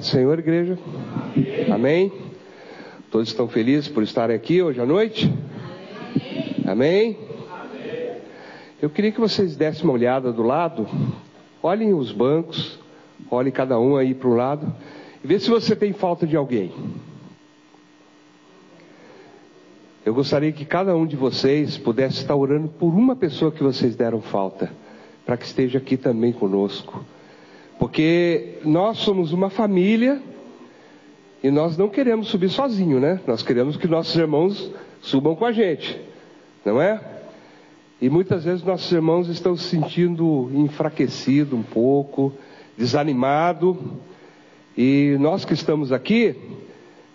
Paz do Senhor, igreja. Amém. Todos estão felizes por estarem aqui hoje à noite? Amém. Eu queria que vocês dessem uma olhada do lado. Olhem os bancos. Olhem cada um aí para o lado. E vê se você tem falta de alguém. Eu gostaria que cada um de vocês pudesse estar orando por uma pessoa que vocês deram falta, para que esteja aqui também conosco. Porque nós somos uma família e nós não queremos subir sozinho, né? Nós queremos que nossos irmãos subam com a gente, não é? E muitas vezes nossos irmãos estão se sentindo enfraquecido um pouco, desanimado, e nós que estamos aqui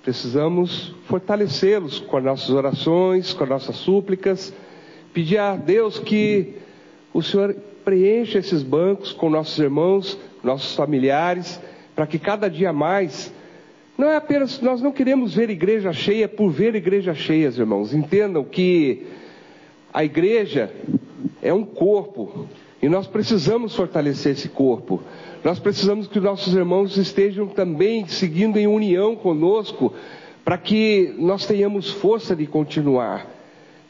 precisamos fortalecê-los com as nossas orações, com as nossas súplicas, pedir a Deus que o Senhor preencha esses bancos com nossos irmãos, nossos familiares, para que cada dia mais não é apenas, nós não queremos ver igreja cheia por ver igrejas cheias, irmãos. Entendam que a igreja é um corpo e nós precisamos fortalecer esse corpo. Nós precisamos que nossos irmãos estejam também seguindo em união conosco, para que nós tenhamos força de continuar.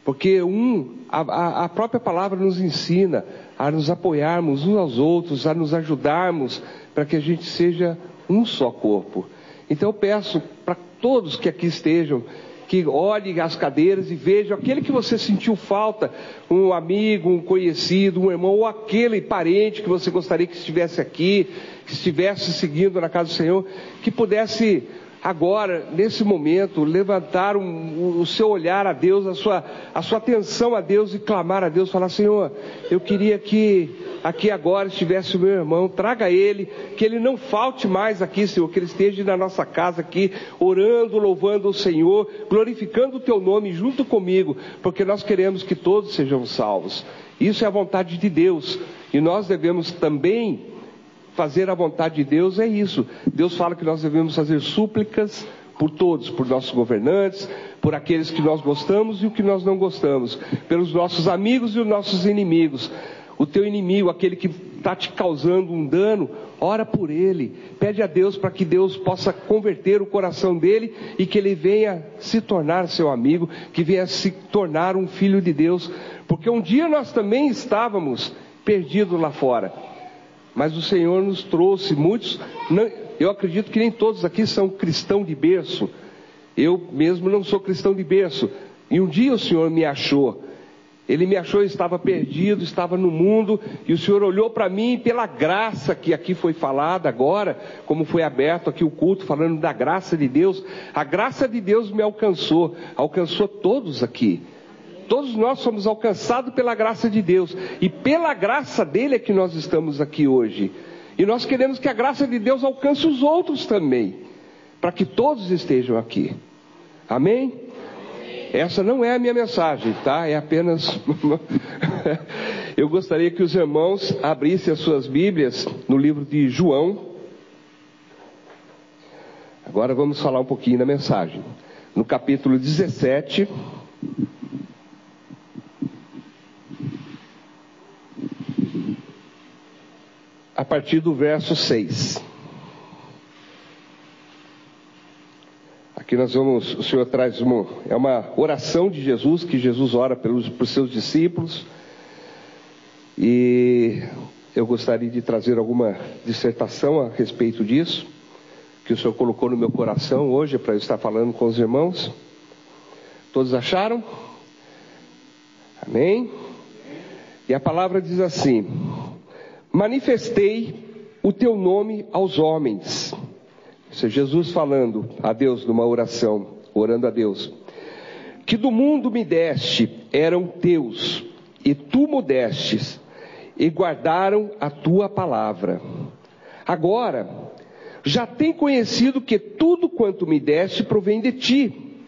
Porque um, a, a própria palavra nos ensina a nos apoiarmos uns aos outros, a nos ajudarmos para que a gente seja um só corpo. Então eu peço para todos que aqui estejam, que olhem as cadeiras e vejam aquele que você sentiu falta, um amigo, um conhecido, um irmão, ou aquele parente que você gostaria que estivesse aqui, que estivesse seguindo na casa do Senhor, que pudesse agora, nesse momento, levantar um, o seu olhar a Deus, a sua, a sua atenção a Deus e clamar a Deus, falar: Senhor, eu queria que aqui agora estivesse o meu irmão, traga ele, que ele não falte mais aqui, Senhor, que ele esteja na nossa casa aqui, orando, louvando o Senhor, glorificando o teu nome junto comigo, porque nós queremos que todos sejam salvos. Isso é a vontade de Deus e nós devemos também fazer a vontade de Deus é isso. Deus fala que nós devemos fazer súplicas por todos, por nossos governantes, por aqueles que nós gostamos e o que nós não gostamos, pelos nossos amigos e os nossos inimigos. O teu inimigo, aquele que está te causando um dano, ora por ele, pede a Deus para que Deus possa converter o coração dele e que ele venha se tornar seu amigo, que venha se tornar um filho de Deus, porque um dia nós também estávamos perdidos lá fora mas o Senhor nos trouxe muitos. Não, eu acredito que nem todos aqui são cristão de berço. Eu mesmo não sou cristão de berço. E um dia o Senhor me achou. Ele me achou, eu estava perdido, estava no mundo, e o Senhor olhou para mim pela graça que aqui foi falada agora, como foi aberto aqui o culto, falando da graça de Deus. A graça de Deus me alcançou, alcançou todos aqui. Todos nós somos alcançados pela graça de Deus. E pela graça dele é que nós estamos aqui hoje. E nós queremos que a graça de Deus alcance os outros também. Para que todos estejam aqui. Amém? Essa não é a minha mensagem, tá? É apenas. Eu gostaria que os irmãos abrissem as suas Bíblias no livro de João. Agora vamos falar um pouquinho da mensagem. No capítulo 17. A partir do verso 6. Aqui nós vamos, o Senhor traz uma, é uma oração de Jesus, que Jesus ora pelos, pelos seus discípulos. E eu gostaria de trazer alguma dissertação a respeito disso, que o Senhor colocou no meu coração hoje para eu estar falando com os irmãos. Todos acharam? Amém? E a palavra diz assim: manifestei o teu nome aos homens. Isso é Jesus falando a Deus numa oração, orando a Deus. Que do mundo me deste eram teus, e tu me e guardaram a tua palavra. Agora, já tem conhecido que tudo quanto me deste provém de ti,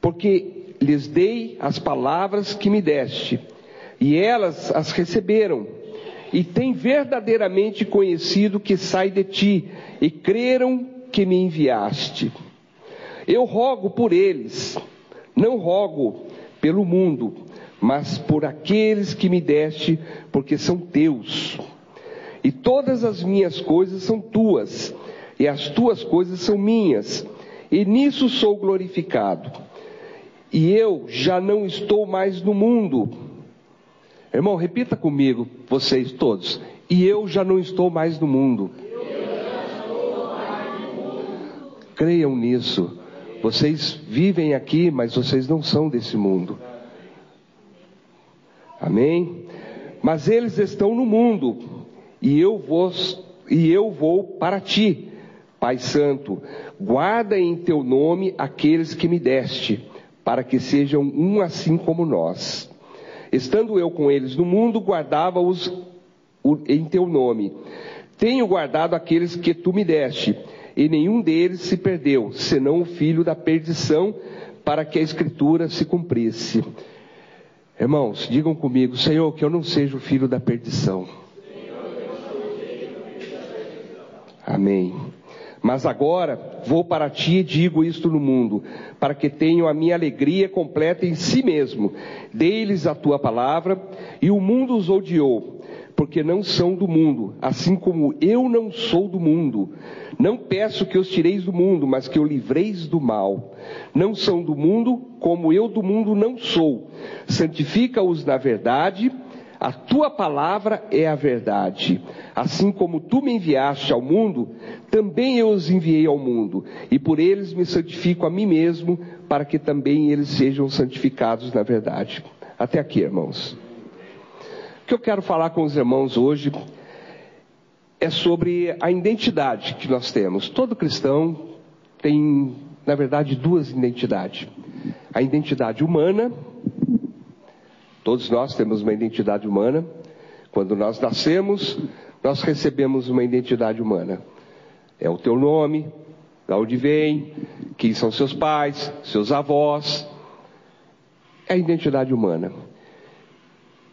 porque lhes dei as palavras que me deste, e elas as receberam e têm verdadeiramente conhecido que sai de ti e creram que me enviaste. Eu rogo por eles, não rogo pelo mundo, mas por aqueles que me deste, porque são teus. E todas as minhas coisas são tuas, e as tuas coisas são minhas, e nisso sou glorificado. E eu já não estou mais no mundo. Irmão, repita comigo, vocês todos. E eu já não estou mais no mundo. Creiam nisso. Vocês vivem aqui, mas vocês não são desse mundo. Amém? Mas eles estão no mundo, e eu vou, e eu vou para ti, Pai Santo. Guarda em teu nome aqueles que me deste, para que sejam um assim como nós. Estando eu com eles no mundo, guardava-os em teu nome. Tenho guardado aqueles que tu me deste, e nenhum deles se perdeu, senão o filho da perdição, para que a escritura se cumprisse. Irmãos, digam comigo, Senhor, que eu não seja o filho da perdição. Amém. Mas agora vou para ti e digo isto no mundo, para que tenham a minha alegria completa em si mesmo. Dei-lhes a tua palavra, e o mundo os odiou, porque não são do mundo, assim como eu não sou do mundo. Não peço que os tireis do mundo, mas que o livreis do mal. Não são do mundo, como eu do mundo não sou. Santifica-os na verdade, a tua palavra é a verdade. Assim como tu me enviaste ao mundo, também eu os enviei ao mundo, e por eles me santifico a mim mesmo, para que também eles sejam santificados na verdade. Até aqui, irmãos. O que eu quero falar com os irmãos hoje é sobre a identidade que nós temos. Todo cristão tem, na verdade, duas identidades: a identidade humana, todos nós temos uma identidade humana. Quando nós nascemos, nós recebemos uma identidade humana. É o teu nome, da onde vem, quem são seus pais, seus avós. É a identidade humana.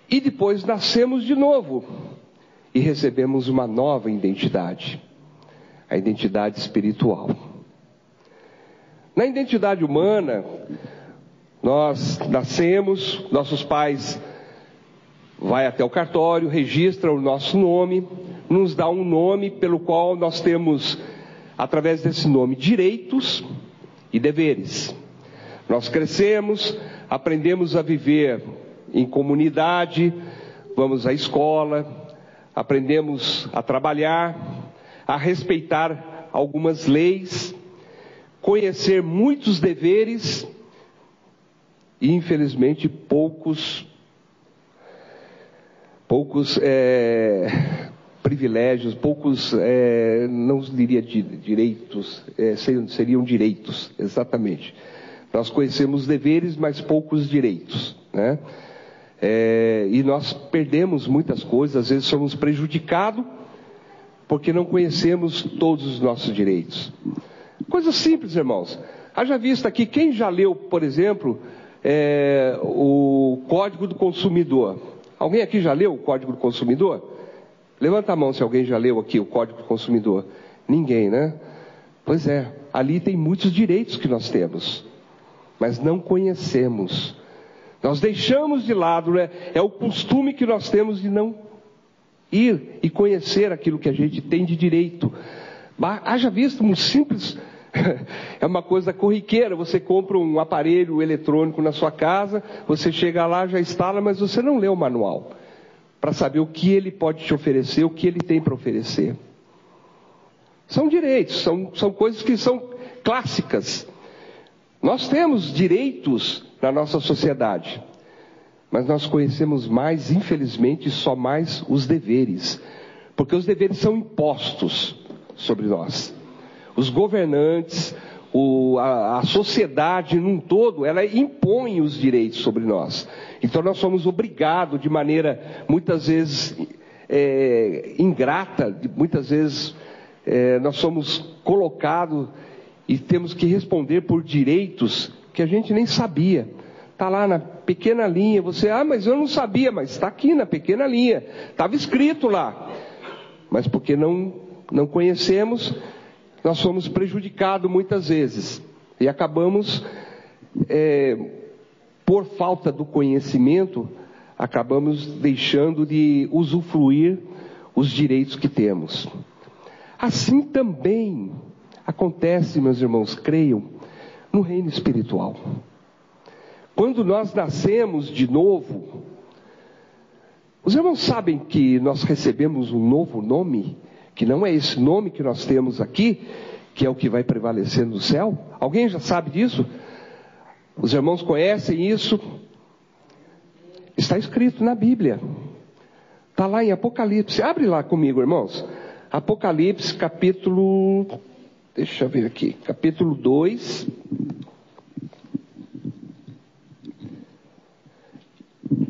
E depois nascemos de novo e recebemos uma nova identidade, a identidade espiritual. Na identidade humana, nós nascemos, nossos pais vai até o cartório, registra o nosso nome, nos dá um nome pelo qual nós temos, através desse nome, direitos e deveres. Nós crescemos, aprendemos a viver em comunidade, vamos à escola, aprendemos a trabalhar, a respeitar algumas leis, conhecer muitos deveres e, infelizmente, poucos, poucos é, privilégios, poucos, é, não diria direitos, é, seriam direitos, exatamente. Nós conhecemos deveres, mas poucos direitos, né? É, e nós perdemos muitas coisas, às vezes somos prejudicados porque não conhecemos todos os nossos direitos. Coisa simples, irmãos. Haja vista aqui, quem já leu, por exemplo, é, o Código do Consumidor? Alguém aqui já leu o Código do Consumidor? Levanta a mão se alguém já leu aqui o Código do Consumidor. Ninguém, né? Pois é, ali tem muitos direitos que nós temos, mas não conhecemos. Nós deixamos de lado, né? é o costume que nós temos de não ir e conhecer aquilo que a gente tem de direito. Haja visto um simples, é uma coisa corriqueira, você compra um aparelho eletrônico na sua casa, você chega lá, já instala, mas você não lê o manual para saber o que ele pode te oferecer, o que ele tem para oferecer. São direitos, são, são coisas que são clássicas. Nós temos direitos na nossa sociedade. Mas nós conhecemos mais, infelizmente, só mais os deveres. Porque os deveres são impostos sobre nós. Os governantes, o, a, a, sociedade num todo, ela impõe os direitos sobre nós. Então nós somos obrigados de maneira, muitas vezes, é, ingrata, muitas vezes é, nós somos colocados e temos que responder por direitos que a gente nem sabia. Está lá na pequena linha. Você, ah, mas eu não sabia, mas está aqui na pequena linha. Estava escrito lá. Mas porque não, não conhecemos, nós somos prejudicados muitas vezes. E acabamos, é, por falta do conhecimento, acabamos deixando de usufruir os direitos que temos. Assim também acontece, meus irmãos, creiam, no reino espiritual. Quando nós nascemos de novo, os irmãos sabem que nós recebemos um novo nome, que não é esse nome que nós temos aqui, que é o que vai prevalecer no céu? Alguém já sabe disso? Os irmãos conhecem isso? Está escrito na Bíblia. Está lá em Apocalipse. Abre lá comigo, irmãos. Apocalipse, capítulo. Deixa eu ver aqui. Capítulo 2.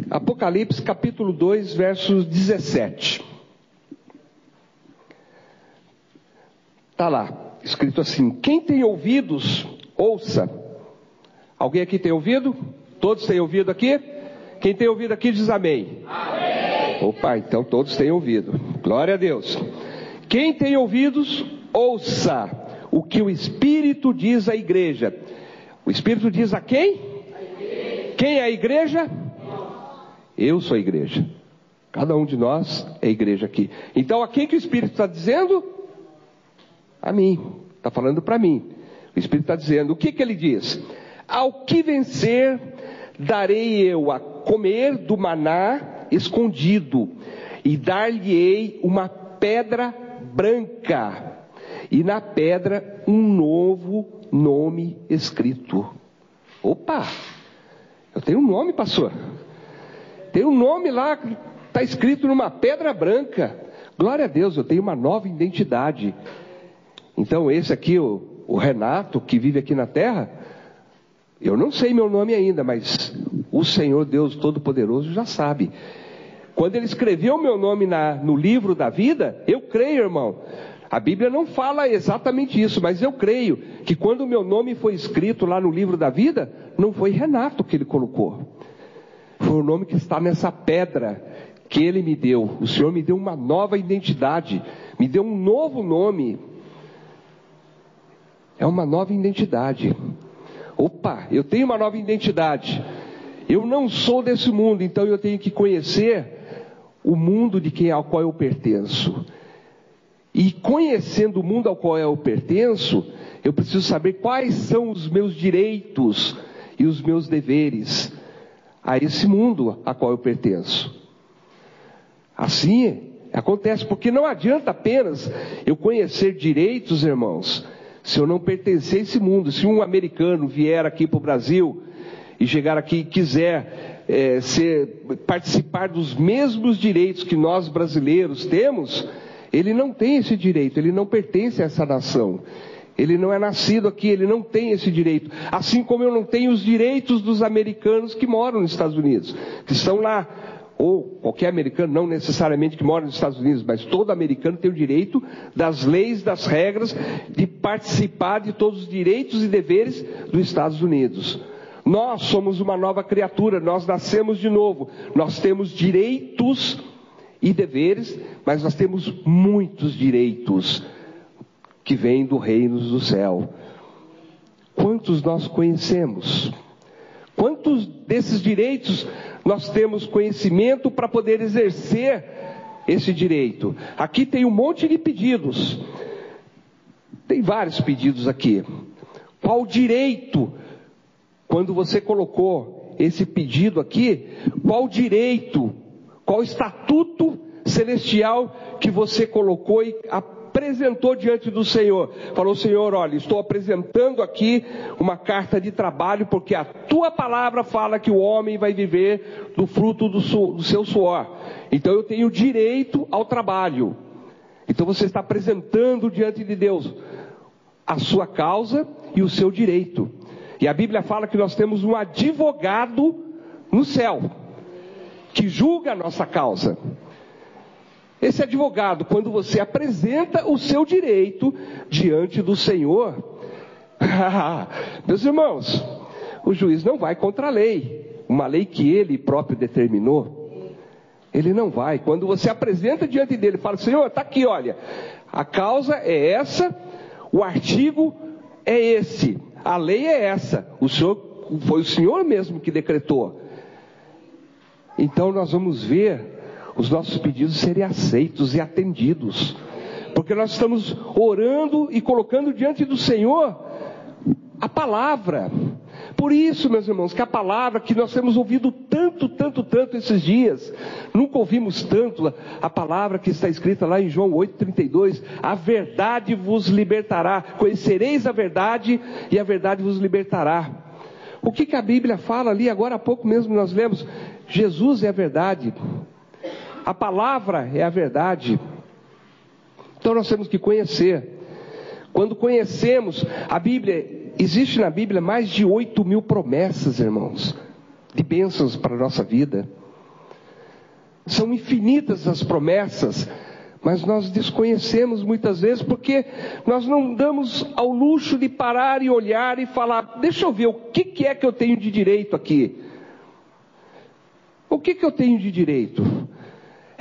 Apocalipse, capítulo 2, versos 17. Está lá, escrito assim: Quem tem ouvidos, ouça. Alguém aqui tem ouvido? Todos têm ouvido aqui? Quem tem ouvido aqui diz amém. amém. Opa, então todos têm ouvido. Glória a Deus. Quem tem ouvidos, ouça o que o Espírito diz à igreja. O Espírito diz a quem? A quem é a igreja? Eu sou a igreja. Cada um de nós é igreja aqui. Então a quem que o Espírito está dizendo? A mim. Está falando para mim. O Espírito está dizendo, o que que ele diz? Ao que vencer, darei eu a comer do maná escondido, e dar-lhe-ei uma pedra branca, e na pedra um novo nome escrito. Opa! Eu tenho um nome, pastor. Tem um nome lá, está escrito numa pedra branca. Glória a Deus, eu tenho uma nova identidade. Então, esse aqui, o, o Renato, que vive aqui na terra, eu não sei meu nome ainda, mas o Senhor Deus Todo-Poderoso já sabe. Quando ele escreveu meu nome na, no livro da vida, eu creio, irmão. A Bíblia não fala exatamente isso, mas eu creio que quando o meu nome foi escrito lá no livro da vida, não foi Renato que ele colocou. Foi o nome que está nessa pedra que ele me deu. O Senhor me deu uma nova identidade, me deu um novo nome. É uma nova identidade. Opa, eu tenho uma nova identidade. Eu não sou desse mundo, então eu tenho que conhecer o mundo de quem ao qual eu pertenço. E conhecendo o mundo ao qual eu pertenço, eu preciso saber quais são os meus direitos e os meus deveres a esse mundo a qual eu pertenço. Assim acontece, porque não adianta apenas eu conhecer direitos, irmãos, se eu não pertencer a esse mundo. Se um americano vier aqui para o Brasil e chegar aqui e quiser é, ser, participar dos mesmos direitos que nós brasileiros temos, ele não tem esse direito, ele não pertence a essa nação. Ele não é nascido aqui, ele não tem esse direito. Assim como eu não tenho os direitos dos americanos que moram nos Estados Unidos, que estão lá. Ou qualquer americano, não necessariamente que mora nos Estados Unidos, mas todo americano tem o direito das leis, das regras, de participar de todos os direitos e deveres dos Estados Unidos. Nós somos uma nova criatura, nós nascemos de novo, nós temos direitos e deveres, mas nós temos muitos direitos que vem do reino do céu. Quantos nós conhecemos? Quantos desses direitos nós temos conhecimento para poder exercer esse direito? Aqui tem um monte de pedidos. Tem vários pedidos aqui. Qual direito, quando você colocou esse pedido aqui, qual direito, qual estatuto celestial que você colocou e apresentou diante do Senhor. Falou: Senhor, olha, estou apresentando aqui uma carta de trabalho, porque a tua palavra fala que o homem vai viver do fruto do, su, do seu suor. Então eu tenho direito ao trabalho. Então você está apresentando diante de Deus a sua causa e o seu direito. E a Bíblia fala que nós temos um advogado no céu que julga a nossa causa. Esse advogado, quando você apresenta o seu direito diante do Senhor, meus irmãos, o juiz não vai contra a lei, uma lei que ele próprio determinou. Ele não vai. Quando você apresenta diante dele, fala: Senhor, está aqui, olha, a causa é essa, o artigo é esse, a lei é essa. O Senhor foi o Senhor mesmo que decretou. Então nós vamos ver os nossos pedidos serem aceitos e atendidos. porque nós estamos orando e colocando diante do Senhor a palavra. Por isso, meus irmãos, que a palavra que nós temos ouvido tanto, tanto, tanto esses dias, nunca ouvimos tanto a palavra que está escrita lá em João 8,32: a verdade vos libertará, conhecereis a verdade e a verdade vos libertará. O que, que a Bíblia fala ali, agora há pouco mesmo nós lemos: Jesus é a verdade, a palavra é a verdade. Então nós temos que conhecer. Quando conhecemos a Bíblia, existe na Bíblia mais de 8 mil promessas, irmãos, de bênçãos para a nossa vida. São infinitas as promessas, mas nós desconhecemos muitas vezes porque nós não damos ao luxo de parar e olhar e falar: deixa eu ver o que, que é que eu tenho de direito aqui. O que, que eu tenho de direito?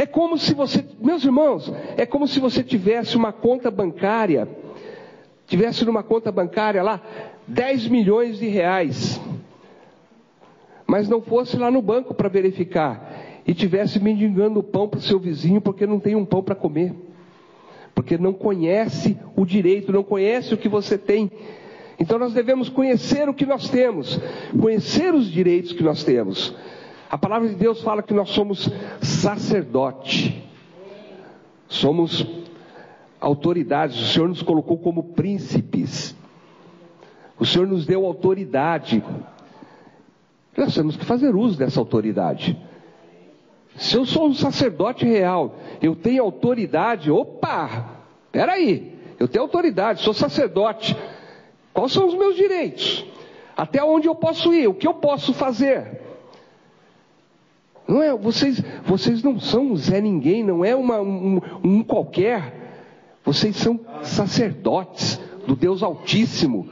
É como se você, meus irmãos, é como se você tivesse uma conta bancária tivesse numa conta bancária lá 10 milhões de reais, mas não fosse lá no banco para verificar e tivesse mendigando pão para o seu vizinho porque não tem um pão para comer, porque não conhece o direito, não conhece o que você tem. Então nós devemos conhecer o que nós temos, conhecer os direitos que nós temos. A palavra de Deus fala que nós somos sacerdote, somos autoridades, o Senhor nos colocou como príncipes, o Senhor nos deu autoridade, nós temos que fazer uso dessa autoridade. Se eu sou um sacerdote real, eu tenho autoridade, opa, peraí, eu tenho autoridade, sou sacerdote, quais são os meus direitos? Até onde eu posso ir? O que eu posso fazer? Não é, vocês, vocês não são Zé Ninguém, não é uma, um, um qualquer. Vocês são sacerdotes do Deus Altíssimo.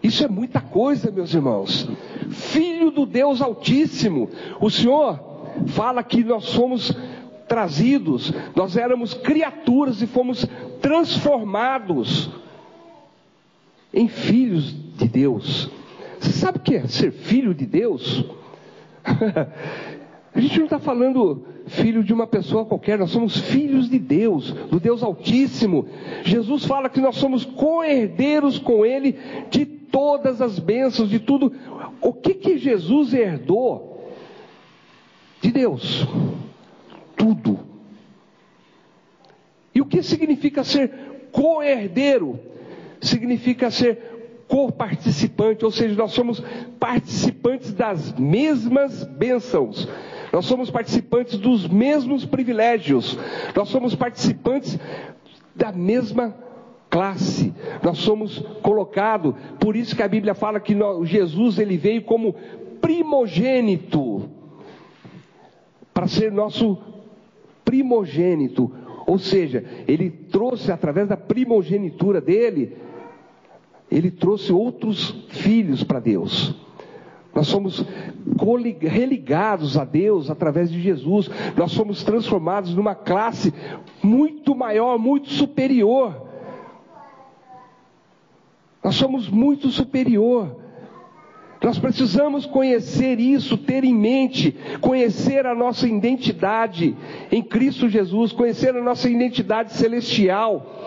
Isso é muita coisa, meus irmãos. Filho do Deus Altíssimo. O Senhor fala que nós somos trazidos, nós éramos criaturas e fomos transformados em filhos de Deus. Você sabe o que é ser filho de Deus? A gente não está falando filho de uma pessoa qualquer, nós somos filhos de Deus, do Deus Altíssimo. Jesus fala que nós somos co-herdeiros com Ele de todas as bênçãos, de tudo. O que que Jesus herdou de Deus? Tudo. E o que significa ser co-herdeiro? Significa ser co-participante, ou seja, nós somos participantes das mesmas bênçãos. Nós somos participantes dos mesmos privilégios. Nós somos participantes da mesma classe. Nós somos colocados, por isso que a Bíblia fala que Jesus ele veio como primogênito para ser nosso primogênito, ou seja, ele trouxe através da primogenitura dele, ele trouxe outros filhos para Deus. Nós somos religados a Deus através de Jesus. Nós somos transformados numa classe muito maior, muito superior. Nós somos muito superior. Nós precisamos conhecer isso, ter em mente, conhecer a nossa identidade em Cristo Jesus, conhecer a nossa identidade celestial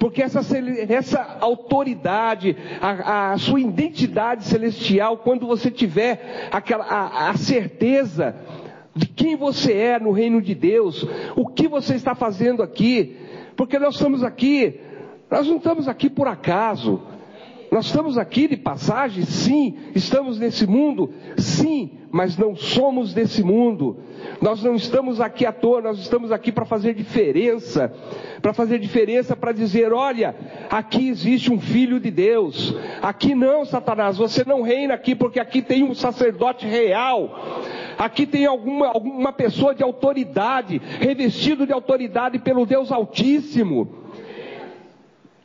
porque essa, essa autoridade, a, a, sua identidade celestial, quando você tiver aquela, a, a certeza de quem você é no reino de Deus, o que você está fazendo aqui, porque nós estamos aqui, nós não estamos aqui por acaso, nós estamos aqui de passagem, sim, estamos nesse mundo, sim, mas não somos desse mundo. Nós não estamos aqui à toa, nós estamos aqui para fazer diferença, para fazer diferença, para dizer: olha, aqui existe um filho de Deus. Aqui não, Satanás, você não reina aqui, porque aqui tem um sacerdote real. Aqui tem alguma, alguma pessoa de autoridade, revestido de autoridade pelo Deus Altíssimo.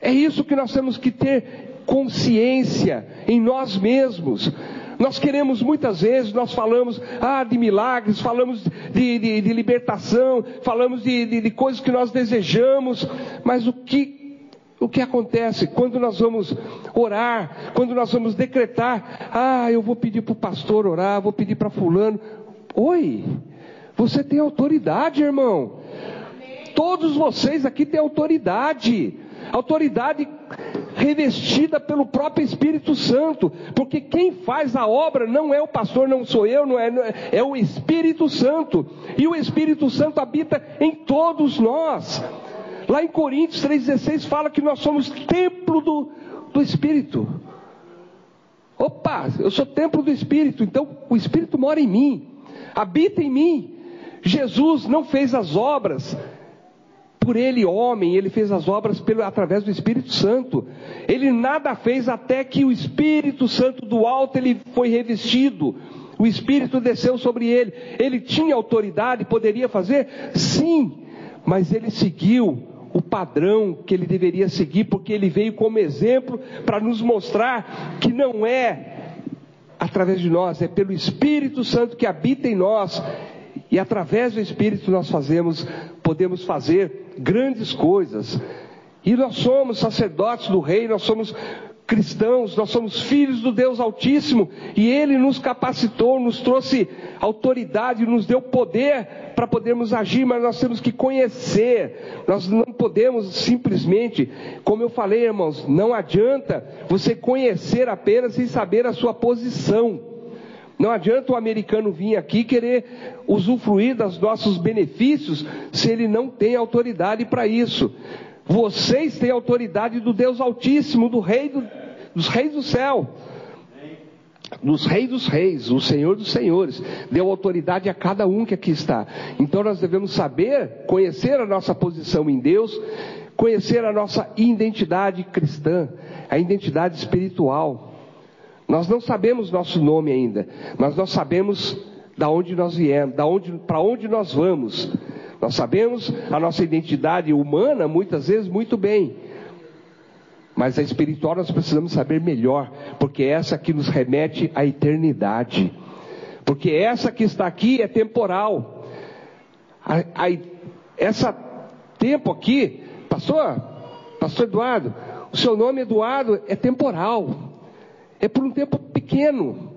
É isso que nós temos que ter consciência em nós mesmos. Nós queremos muitas vezes, nós falamos ah, de milagres, falamos de, de, de libertação, falamos de, de, de coisas que nós desejamos, mas o que o que acontece quando nós vamos orar, quando nós vamos decretar, ah, eu vou pedir para o pastor orar, vou pedir para fulano. Oi, você tem autoridade, irmão. Todos vocês aqui têm autoridade, autoridade revestida pelo próprio Espírito Santo, porque quem faz a obra não é o pastor, não sou eu, não é, não é, é o Espírito Santo, e o Espírito Santo habita em todos nós. Lá em Coríntios 3,16 fala que nós somos templo do, do Espírito. Opa, eu sou templo do Espírito, então o Espírito mora em mim, habita em mim. Jesus não fez as obras por ele, homem, ele fez as obras pelo, através do Espírito Santo. Ele nada fez até que o Espírito Santo do alto ele foi revestido. O Espírito desceu sobre ele. Ele tinha autoridade, poderia fazer? Sim, mas ele seguiu o padrão que ele deveria seguir, porque ele veio como exemplo para nos mostrar que não é através de nós, é pelo Espírito Santo que habita em nós e através do Espírito nós fazemos, podemos fazer grandes coisas. E nós somos sacerdotes do Rei, nós somos cristãos, nós somos filhos do Deus Altíssimo, e Ele nos capacitou, nos trouxe autoridade, nos deu poder para podermos agir, mas nós temos que conhecer, nós não podemos simplesmente, como eu falei, irmãos, não adianta você conhecer apenas sem saber a sua posição. Não adianta o americano vir aqui querer usufruir dos nossos benefícios se ele não tem autoridade para isso. Vocês têm autoridade do Deus Altíssimo, do Rei do, dos Reis do céu, dos Reis dos Reis, o Senhor dos Senhores. Deu autoridade a cada um que aqui está. Então nós devemos saber, conhecer a nossa posição em Deus, conhecer a nossa identidade cristã, a identidade espiritual. Nós não sabemos nosso nome ainda, mas nós sabemos da onde nós viemos, onde, para onde nós vamos. Nós sabemos a nossa identidade humana muitas vezes muito bem. Mas a espiritual nós precisamos saber melhor, porque é essa que nos remete à eternidade. Porque essa que está aqui é temporal. A, a, essa tempo aqui, pastor, pastor Eduardo, o seu nome Eduardo é temporal. É por um tempo pequeno.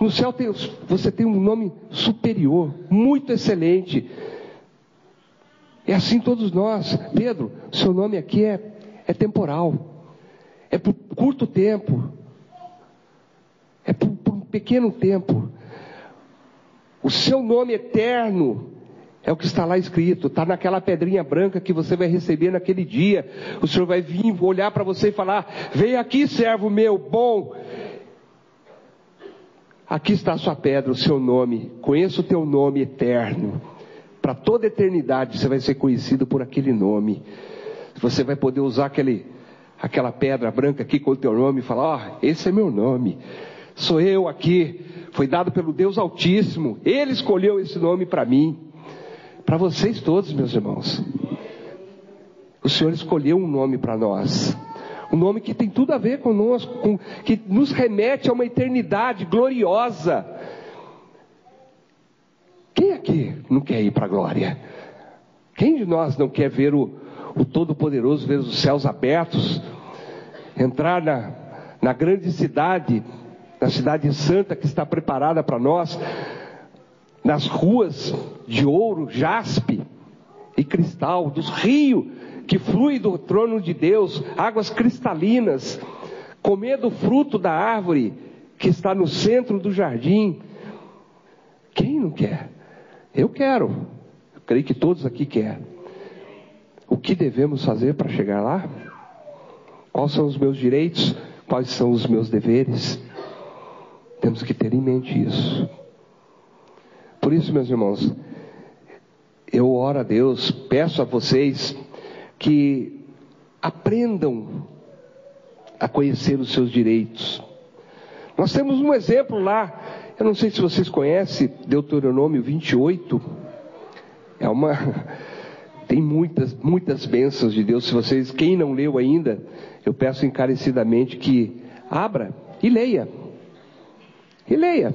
No céu tem, você tem um nome superior, muito excelente. É assim todos nós. Pedro, seu nome aqui é, é temporal. É por curto tempo. É por, por um pequeno tempo. O seu nome eterno é o que está lá escrito, está naquela pedrinha branca que você vai receber naquele dia. O Senhor vai vir olhar para você e falar: Vem aqui, servo meu, bom. Aqui está a sua pedra, o seu nome. Conheça o teu nome eterno. Para toda eternidade você vai ser conhecido por aquele nome. Você vai poder usar aquele, aquela pedra branca aqui com o teu nome e falar: Ó, oh, esse é meu nome. Sou eu aqui. Foi dado pelo Deus Altíssimo. Ele escolheu esse nome para mim. Para vocês todos, meus irmãos. O Senhor escolheu um nome para nós. Um nome que tem tudo a ver conosco, com, que nos remete a uma eternidade gloriosa. Quem aqui não quer ir para a glória? Quem de nós não quer ver o, o Todo-Poderoso, ver os céus abertos, entrar na, na grande cidade, na cidade santa que está preparada para nós, nas ruas de ouro, jaspe e cristal, dos rios que flui do trono de Deus, águas cristalinas, comer do fruto da árvore que está no centro do jardim. Quem não quer? Eu quero. Eu creio que todos aqui querem. O que devemos fazer para chegar lá? Quais são os meus direitos? Quais são os meus deveres? Temos que ter em mente isso. Por isso, meus irmãos, eu oro a Deus, peço a vocês que aprendam a conhecer os seus direitos. Nós temos um exemplo lá, eu não sei se vocês conhecem, Deuteronômio 28. É uma tem muitas muitas bênçãos de Deus. Se vocês, quem não leu ainda, eu peço encarecidamente que abra e leia. E leia.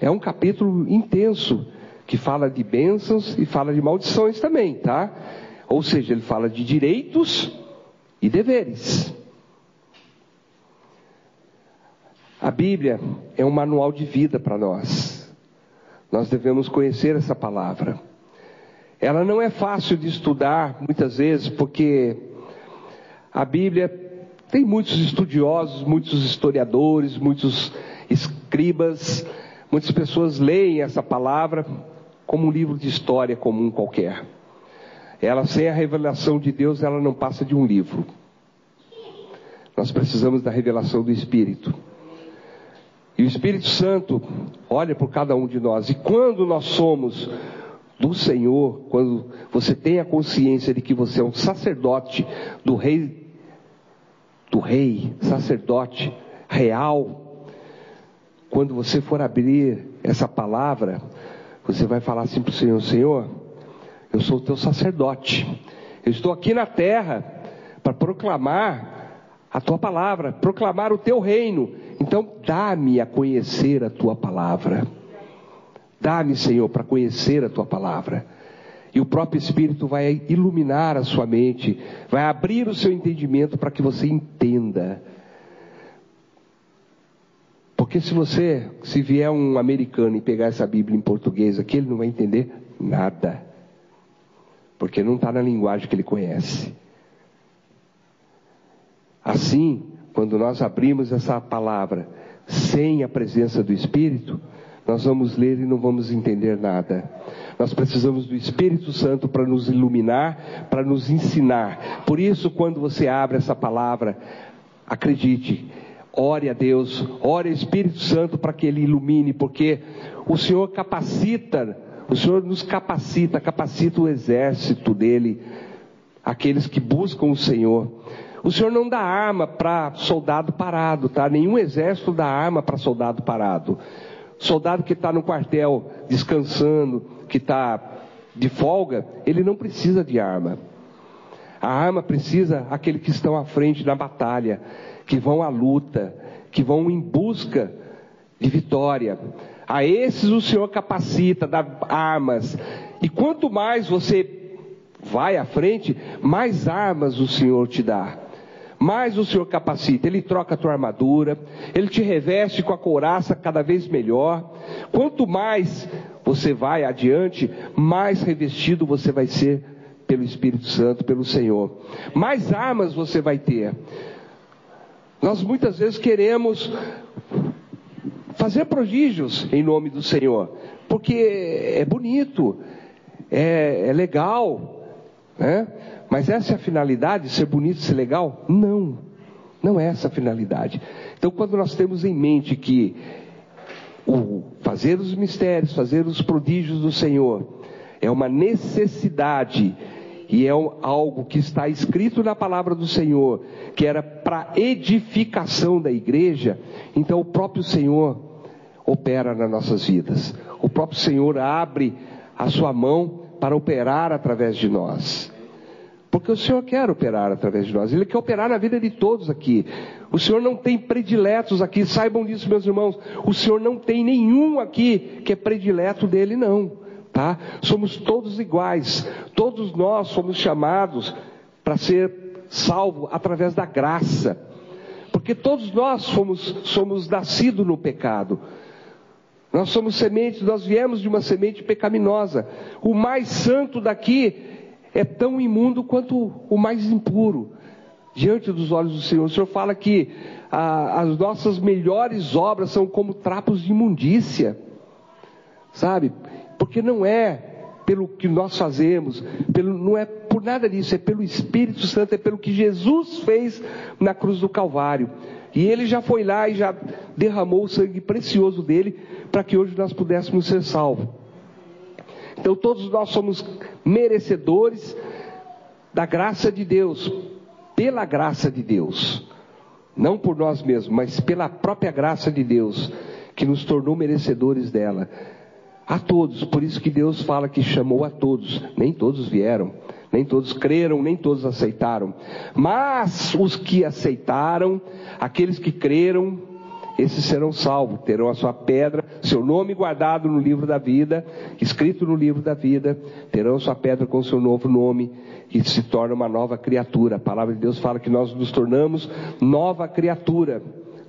É um capítulo intenso que fala de bênçãos e fala de maldições também, tá? Ou seja, ele fala de direitos e deveres. A Bíblia é um manual de vida para nós. Nós devemos conhecer essa palavra. Ela não é fácil de estudar, muitas vezes, porque a Bíblia tem muitos estudiosos, muitos historiadores, muitos escribas, muitas pessoas leem essa palavra como um livro de história comum qualquer. Ela, sem a revelação de Deus, ela não passa de um livro. Nós precisamos da revelação do Espírito. E o Espírito Santo olha por cada um de nós. E quando nós somos do Senhor, quando você tem a consciência de que você é um sacerdote do rei, do rei, sacerdote real, quando você for abrir essa palavra, você vai falar assim para o Senhor: Senhor, eu sou o teu sacerdote, eu estou aqui na terra para proclamar a tua palavra, proclamar o teu reino. Então, dá-me a conhecer a tua palavra. Dá-me, Senhor, para conhecer a tua palavra. E o próprio Espírito vai iluminar a sua mente, vai abrir o seu entendimento para que você entenda. Porque se você, se vier um americano e pegar essa Bíblia em português aqui, ele não vai entender nada. Porque não está na linguagem que ele conhece. Assim, quando nós abrimos essa palavra sem a presença do Espírito, nós vamos ler e não vamos entender nada. Nós precisamos do Espírito Santo para nos iluminar, para nos ensinar. Por isso, quando você abre essa palavra, acredite, ore a Deus, ore ao Espírito Santo para que Ele ilumine, porque o Senhor capacita, o Senhor nos capacita, capacita o exército dele, aqueles que buscam o Senhor. O Senhor não dá arma para soldado parado, tá? Nenhum exército dá arma para soldado parado. Soldado que está no quartel descansando, que está de folga, ele não precisa de arma. A arma precisa aquele que estão à frente na batalha, que vão à luta, que vão em busca de vitória. A esses o Senhor capacita, dá armas. E quanto mais você vai à frente, mais armas o Senhor te dá mais o Senhor capacita. Ele troca a tua armadura, Ele te reveste com a couraça cada vez melhor. Quanto mais você vai adiante, mais revestido você vai ser pelo Espírito Santo, pelo Senhor. Mais armas você vai ter. Nós muitas vezes queremos fazer prodígios em nome do Senhor, porque é bonito, é, é legal, né? Mas essa é a finalidade, ser bonito, ser legal? Não, não é essa a finalidade. Então, quando nós temos em mente que o fazer os mistérios, fazer os prodígios do Senhor é uma necessidade e é algo que está escrito na palavra do Senhor, que era para edificação da igreja, então o próprio Senhor opera nas nossas vidas. O próprio Senhor abre a sua mão para operar através de nós. Porque o Senhor quer operar através de nós. Ele quer operar na vida de todos aqui. O Senhor não tem prediletos aqui. Saibam disso, meus irmãos. O Senhor não tem nenhum aqui que é predileto dele, não. Tá? Somos todos iguais. Todos nós somos chamados para ser salvo através da graça. Porque todos nós somos, somos nascidos no pecado. Nós somos sementes, nós viemos de uma semente pecaminosa. O mais santo daqui é tão imundo quanto o mais impuro diante dos olhos do Senhor. O Senhor fala que ah, as nossas melhores obras são como trapos de imundícia, sabe? Porque não é pelo que nós fazemos, pelo, não é por nada disso, é pelo Espírito Santo, é pelo que Jesus fez na cruz do Calvário. E ele já foi lá e já derramou o sangue precioso dele para que hoje nós pudéssemos ser salvos. Então todos nós somos merecedores da graça de Deus, pela graça de Deus, não por nós mesmos, mas pela própria graça de Deus, que nos tornou merecedores dela. A todos, por isso que Deus fala que chamou a todos, nem todos vieram, nem todos creram, nem todos aceitaram, mas os que aceitaram, aqueles que creram, esses serão salvos, terão a sua pedra, seu nome guardado no livro da vida, escrito no livro da vida, terão sua pedra com seu novo nome, e se torna uma nova criatura. A palavra de Deus fala que nós nos tornamos nova criatura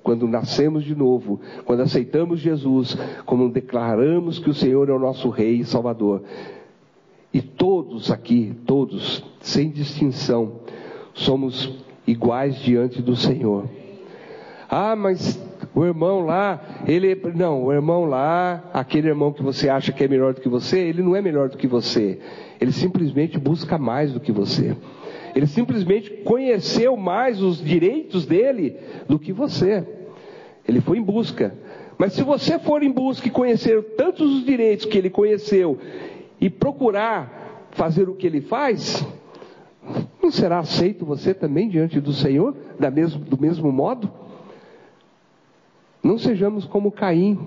quando nascemos de novo, quando aceitamos Jesus, como declaramos que o Senhor é o nosso Rei e Salvador. E todos aqui, todos, sem distinção, somos iguais diante do Senhor. Ah, mas o irmão lá, ele não, o irmão lá, aquele irmão que você acha que é melhor do que você, ele não é melhor do que você. Ele simplesmente busca mais do que você. Ele simplesmente conheceu mais os direitos dele do que você. Ele foi em busca. Mas se você for em busca e conhecer tantos os direitos que ele conheceu e procurar fazer o que ele faz, não será aceito você também diante do Senhor, da mesmo, do mesmo modo? Não sejamos como Caim.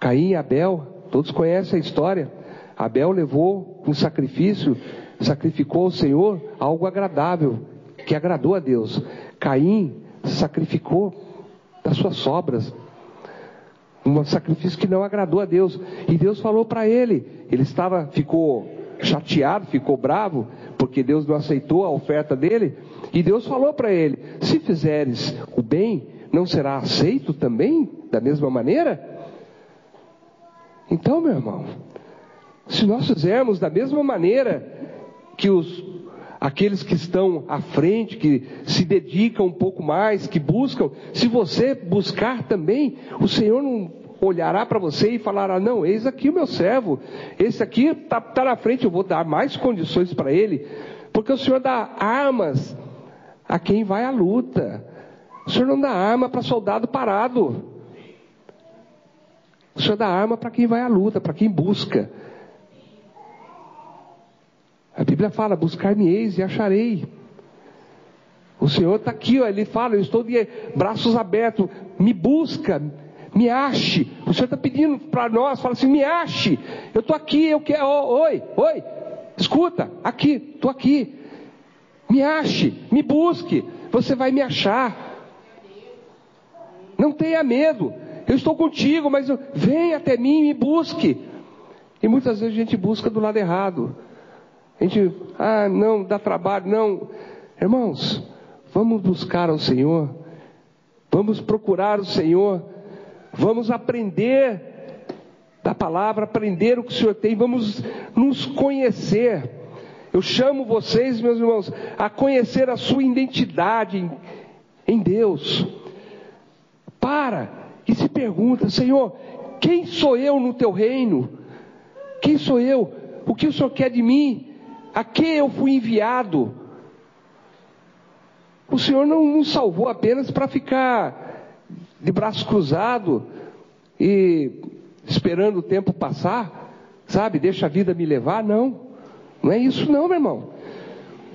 Caim e Abel, todos conhecem a história. Abel levou um sacrifício, sacrificou ao Senhor algo agradável, que agradou a Deus. Caim sacrificou das suas sobras, um sacrifício que não agradou a Deus. E Deus falou para ele, ele estava, ficou chateado, ficou bravo, porque Deus não aceitou a oferta dele. E Deus falou para ele: se fizeres o bem, não será aceito também da mesma maneira? Então, meu irmão, se nós fizermos da mesma maneira que os aqueles que estão à frente, que se dedicam um pouco mais, que buscam, se você buscar também, o Senhor não olhará para você e falará: Não, eis aqui o meu servo, esse aqui está tá na frente, eu vou dar mais condições para ele, porque o Senhor dá armas a quem vai à luta, o Senhor não dá arma para soldado parado, o Senhor dá arma para quem vai à luta, para quem busca. A Bíblia fala: buscar-me-eis e acharei. O Senhor está aqui, ó, ele fala: eu estou de braços abertos, me busca, me ache. O Senhor está pedindo para nós, fala assim: me ache. Eu estou aqui, eu quero. Oh, oi, oi, escuta, aqui, estou aqui. Me ache, me busque, você vai me achar. Não tenha medo, eu estou contigo, mas vem até mim e me busque. E muitas vezes a gente busca do lado errado. A gente, ah, não, dá trabalho, não. Irmãos, vamos buscar ao Senhor, vamos procurar o Senhor Vamos aprender da palavra, aprender o que o Senhor tem, vamos nos conhecer. Eu chamo vocês, meus irmãos, a conhecer a sua identidade em, em Deus. Para e se pergunta, Senhor, quem sou eu no teu reino? Quem sou eu? O que o Senhor quer de mim? A quem eu fui enviado? O Senhor não nos salvou apenas para ficar de braço cruzado e esperando o tempo passar, sabe? Deixa a vida me levar. Não, não é isso, não, meu irmão.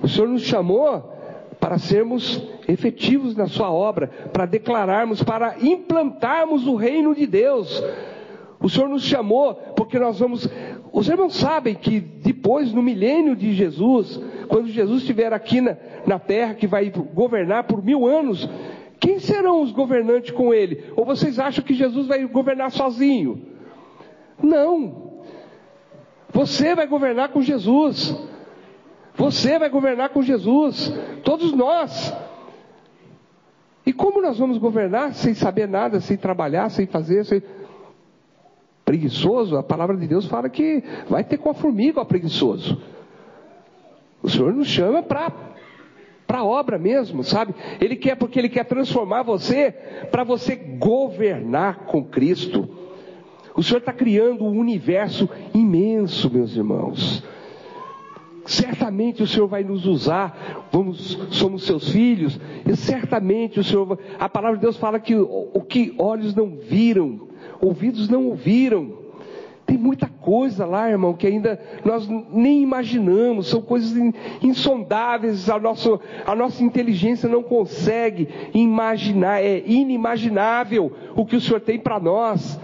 O Senhor nos chamou para sermos efetivos na Sua obra, para declararmos, para implantarmos o reino de Deus. O Senhor nos chamou porque nós vamos. Os irmãos sabem que depois, no milênio de Jesus, quando Jesus estiver aqui na, na terra, que vai governar por mil anos, quem serão os governantes com ele? Ou vocês acham que Jesus vai governar sozinho? Não. Você vai governar com Jesus. Você vai governar com Jesus. Todos nós. E como nós vamos governar sem saber nada, sem trabalhar, sem fazer, sem... preguiçoso? A palavra de Deus fala que vai ter com a formiga o preguiçoso. O Senhor nos chama para para a obra mesmo, sabe? Ele quer porque ele quer transformar você para você governar com Cristo. O Senhor está criando um universo imenso, meus irmãos. Certamente o Senhor vai nos usar, vamos, somos seus filhos, e certamente o Senhor, a palavra de Deus fala que o, o que olhos não viram, ouvidos não ouviram, tem muita coisa lá, irmão, que ainda nós nem imaginamos, são coisas insondáveis, a nossa, a nossa inteligência não consegue imaginar, é inimaginável o que o Senhor tem para nós.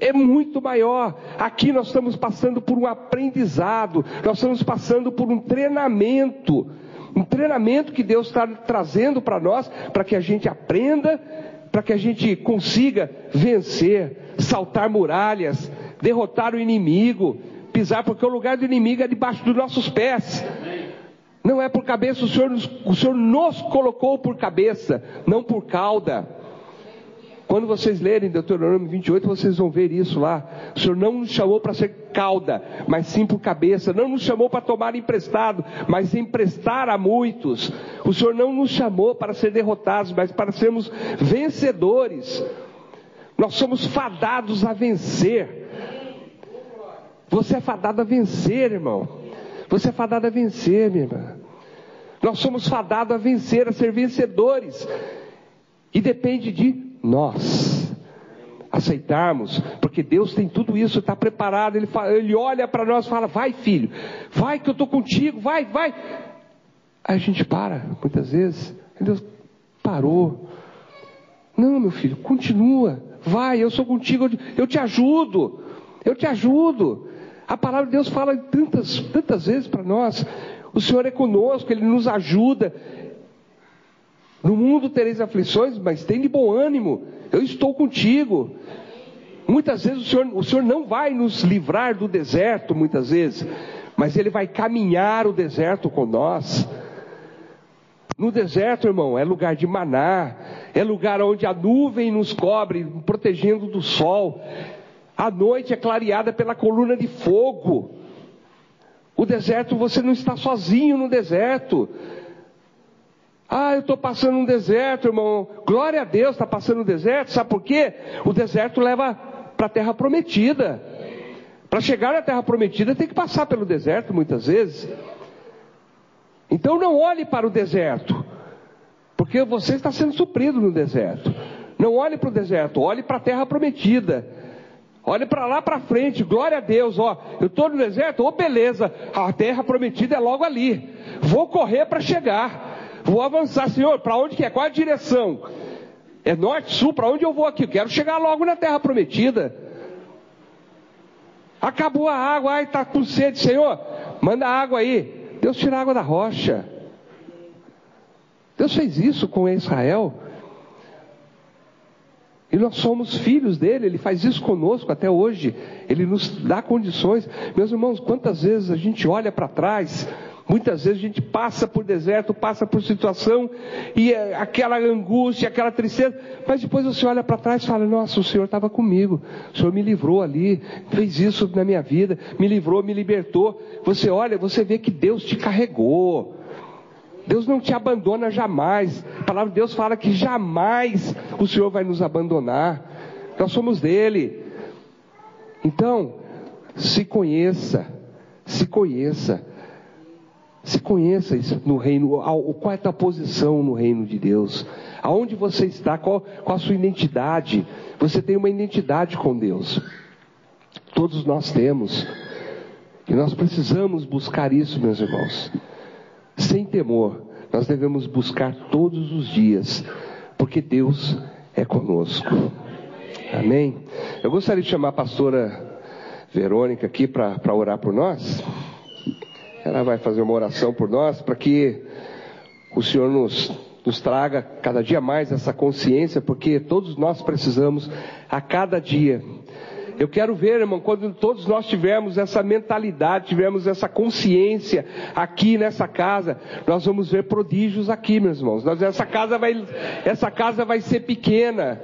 É muito maior. Aqui nós estamos passando por um aprendizado, nós estamos passando por um treinamento, um treinamento que Deus está trazendo para nós, para que a gente aprenda, para que a gente consiga vencer, saltar muralhas, derrotar o inimigo, pisar, porque o lugar do inimigo é debaixo dos nossos pés. Não é por cabeça, o Senhor, nos, o Senhor nos colocou por cabeça, não por cauda. Quando vocês lerem Deuteronômio 28, vocês vão ver isso lá. O Senhor não nos chamou para ser cauda, mas sim por cabeça. Não nos chamou para tomar emprestado, mas emprestar a muitos. O Senhor não nos chamou para ser derrotados, mas para sermos vencedores. Nós somos fadados a vencer. Você é fadado a vencer, irmão. Você é fadado a vencer, minha irmã. Nós somos fadados a vencer, a ser vencedores. E depende de nós aceitarmos, porque Deus tem tudo isso, está preparado, ele, fala, ele olha para nós e fala: vai filho, vai que eu estou contigo, vai, vai. Aí a gente para, muitas vezes, Deus parou. Não, meu filho, continua, vai, eu sou contigo, eu te ajudo, eu te ajudo. A palavra de Deus fala tantas, tantas vezes para nós. O Senhor é conosco, Ele nos ajuda, no mundo tereis aflições, mas tem de bom ânimo. Eu estou contigo. Muitas vezes o Senhor, o Senhor não vai nos livrar do deserto, muitas vezes, mas Ele vai caminhar o deserto com nós. No deserto, irmão, é lugar de maná, é lugar onde a nuvem nos cobre, protegendo do sol. A noite é clareada pela coluna de fogo. O deserto, você não está sozinho no deserto. Ah, eu estou passando um deserto, irmão. Glória a Deus, está passando um deserto. Sabe por quê? O deserto leva para a terra prometida. Para chegar na terra prometida tem que passar pelo deserto muitas vezes. Então não olhe para o deserto, porque você está sendo suprido no deserto. Não olhe para o deserto, olhe para a terra prometida. Olhe para lá para frente, glória a Deus, ó. Eu estou no deserto, ô beleza, a terra prometida é logo ali. Vou correr para chegar. Vou avançar, Senhor, para onde que é? Qual a direção? É norte, sul, para onde eu vou aqui? Eu quero chegar logo na terra prometida. Acabou a água, ai, está com sede, Senhor, manda água aí. Deus tira a água da rocha. Deus fez isso com Israel. E nós somos filhos dele, ele faz isso conosco até hoje. Ele nos dá condições. Meus irmãos, quantas vezes a gente olha para trás Muitas vezes a gente passa por deserto, passa por situação, e é aquela angústia, aquela tristeza, mas depois você olha para trás e fala: Nossa, o Senhor estava comigo, o Senhor me livrou ali, fez isso na minha vida, me livrou, me libertou. Você olha, você vê que Deus te carregou. Deus não te abandona jamais. A palavra de Deus fala que jamais o Senhor vai nos abandonar. Nós somos dele. Então, se conheça, se conheça. Se conheça no reino, qual é a tua posição no reino de Deus? Aonde você está? Qual, qual a sua identidade? Você tem uma identidade com Deus. Todos nós temos. E nós precisamos buscar isso, meus irmãos. Sem temor. Nós devemos buscar todos os dias. Porque Deus é conosco. Amém? Eu gostaria de chamar a pastora Verônica aqui para orar por nós. Ela vai fazer uma oração por nós para que o Senhor nos, nos traga cada dia mais essa consciência, porque todos nós precisamos a cada dia. Eu quero ver, irmão, quando todos nós tivermos essa mentalidade, tivermos essa consciência aqui nessa casa, nós vamos ver prodígios aqui, meus irmãos. Nós, essa casa vai, essa casa vai ser pequena.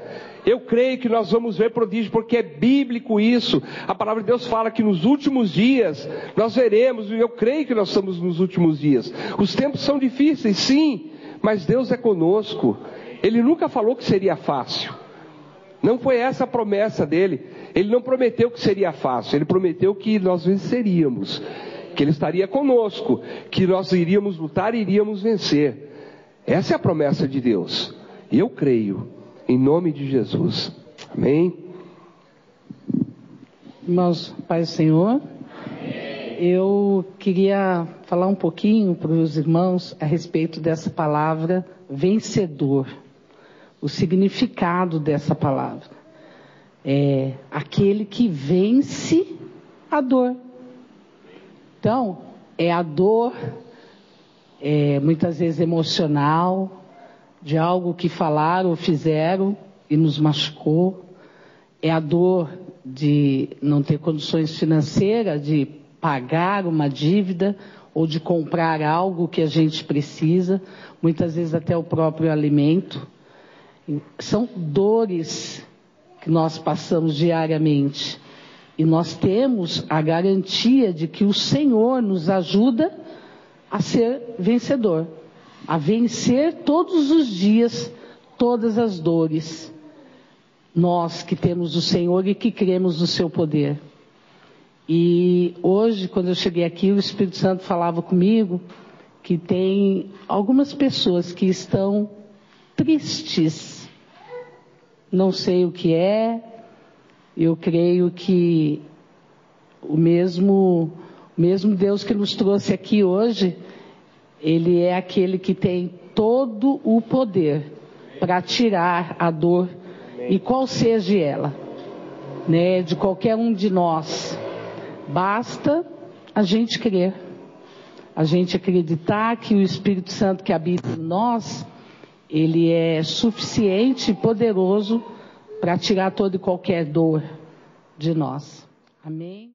Eu creio que nós vamos ver prodígio, porque é bíblico isso. A palavra de Deus fala que nos últimos dias nós veremos, e eu creio que nós estamos nos últimos dias. Os tempos são difíceis, sim, mas Deus é conosco. Ele nunca falou que seria fácil. Não foi essa a promessa dele. Ele não prometeu que seria fácil, ele prometeu que nós venceríamos, que ele estaria conosco, que nós iríamos lutar e iríamos vencer. Essa é a promessa de Deus. E eu creio em nome de Jesus. Amém. Irmãos, Pai Senhor, eu queria falar um pouquinho para os irmãos a respeito dessa palavra vencedor, o significado dessa palavra. É aquele que vence a dor. Então, é a dor, é, muitas vezes emocional, de algo que falaram ou fizeram e nos machucou. É a dor de não ter condições financeiras de pagar uma dívida ou de comprar algo que a gente precisa, muitas vezes até o próprio alimento. São dores que nós passamos diariamente. E nós temos a garantia de que o Senhor nos ajuda a ser vencedor, a vencer todos os dias todas as dores. Nós que temos o Senhor e que cremos no seu poder. E hoje, quando eu cheguei aqui, o Espírito Santo falava comigo que tem algumas pessoas que estão tristes. Não sei o que é. Eu creio que o mesmo, o mesmo Deus que nos trouxe aqui hoje, Ele é aquele que tem todo o poder para tirar a dor e qual seja ela, né, de qualquer um de nós. Basta a gente crer, a gente acreditar que o Espírito Santo que habita em nós, ele é suficiente e poderoso para tirar toda e qualquer dor de nós. Amém?